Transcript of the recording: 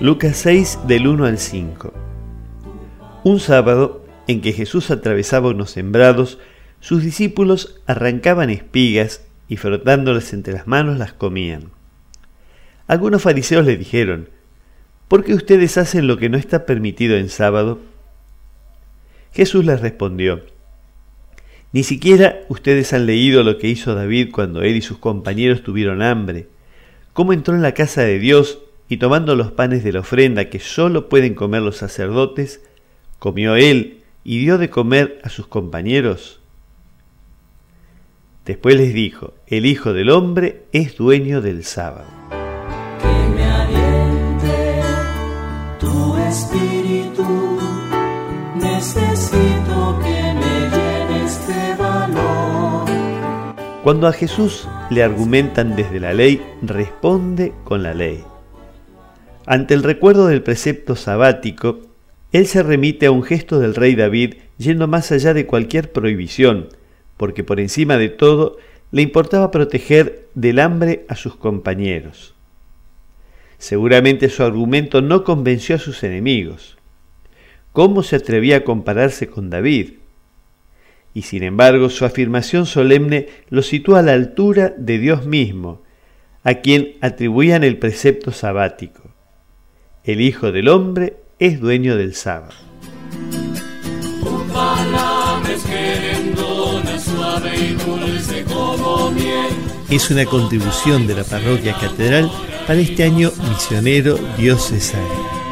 Lucas 6 del 1 al 5. Un sábado en que Jesús atravesaba unos sembrados, sus discípulos arrancaban espigas y frotándolas entre las manos las comían. Algunos fariseos le dijeron, ¿por qué ustedes hacen lo que no está permitido en sábado? Jesús les respondió, ni siquiera ustedes han leído lo que hizo David cuando él y sus compañeros tuvieron hambre, cómo entró en la casa de Dios y tomando los panes de la ofrenda que sólo pueden comer los sacerdotes, comió él y dio de comer a sus compañeros. Después les dijo, el Hijo del Hombre es dueño del sábado. Que me aliente tu espíritu, necesito que me valor. Cuando a Jesús le argumentan desde la ley, responde con la ley. Ante el recuerdo del precepto sabático, él se remite a un gesto del rey David yendo más allá de cualquier prohibición, porque por encima de todo le importaba proteger del hambre a sus compañeros. Seguramente su argumento no convenció a sus enemigos. ¿Cómo se atrevía a compararse con David? Y sin embargo su afirmación solemne lo sitúa a la altura de Dios mismo, a quien atribuían el precepto sabático. El Hijo del Hombre es dueño del sábado. Es una contribución de la parroquia catedral para este año misionero diocesano.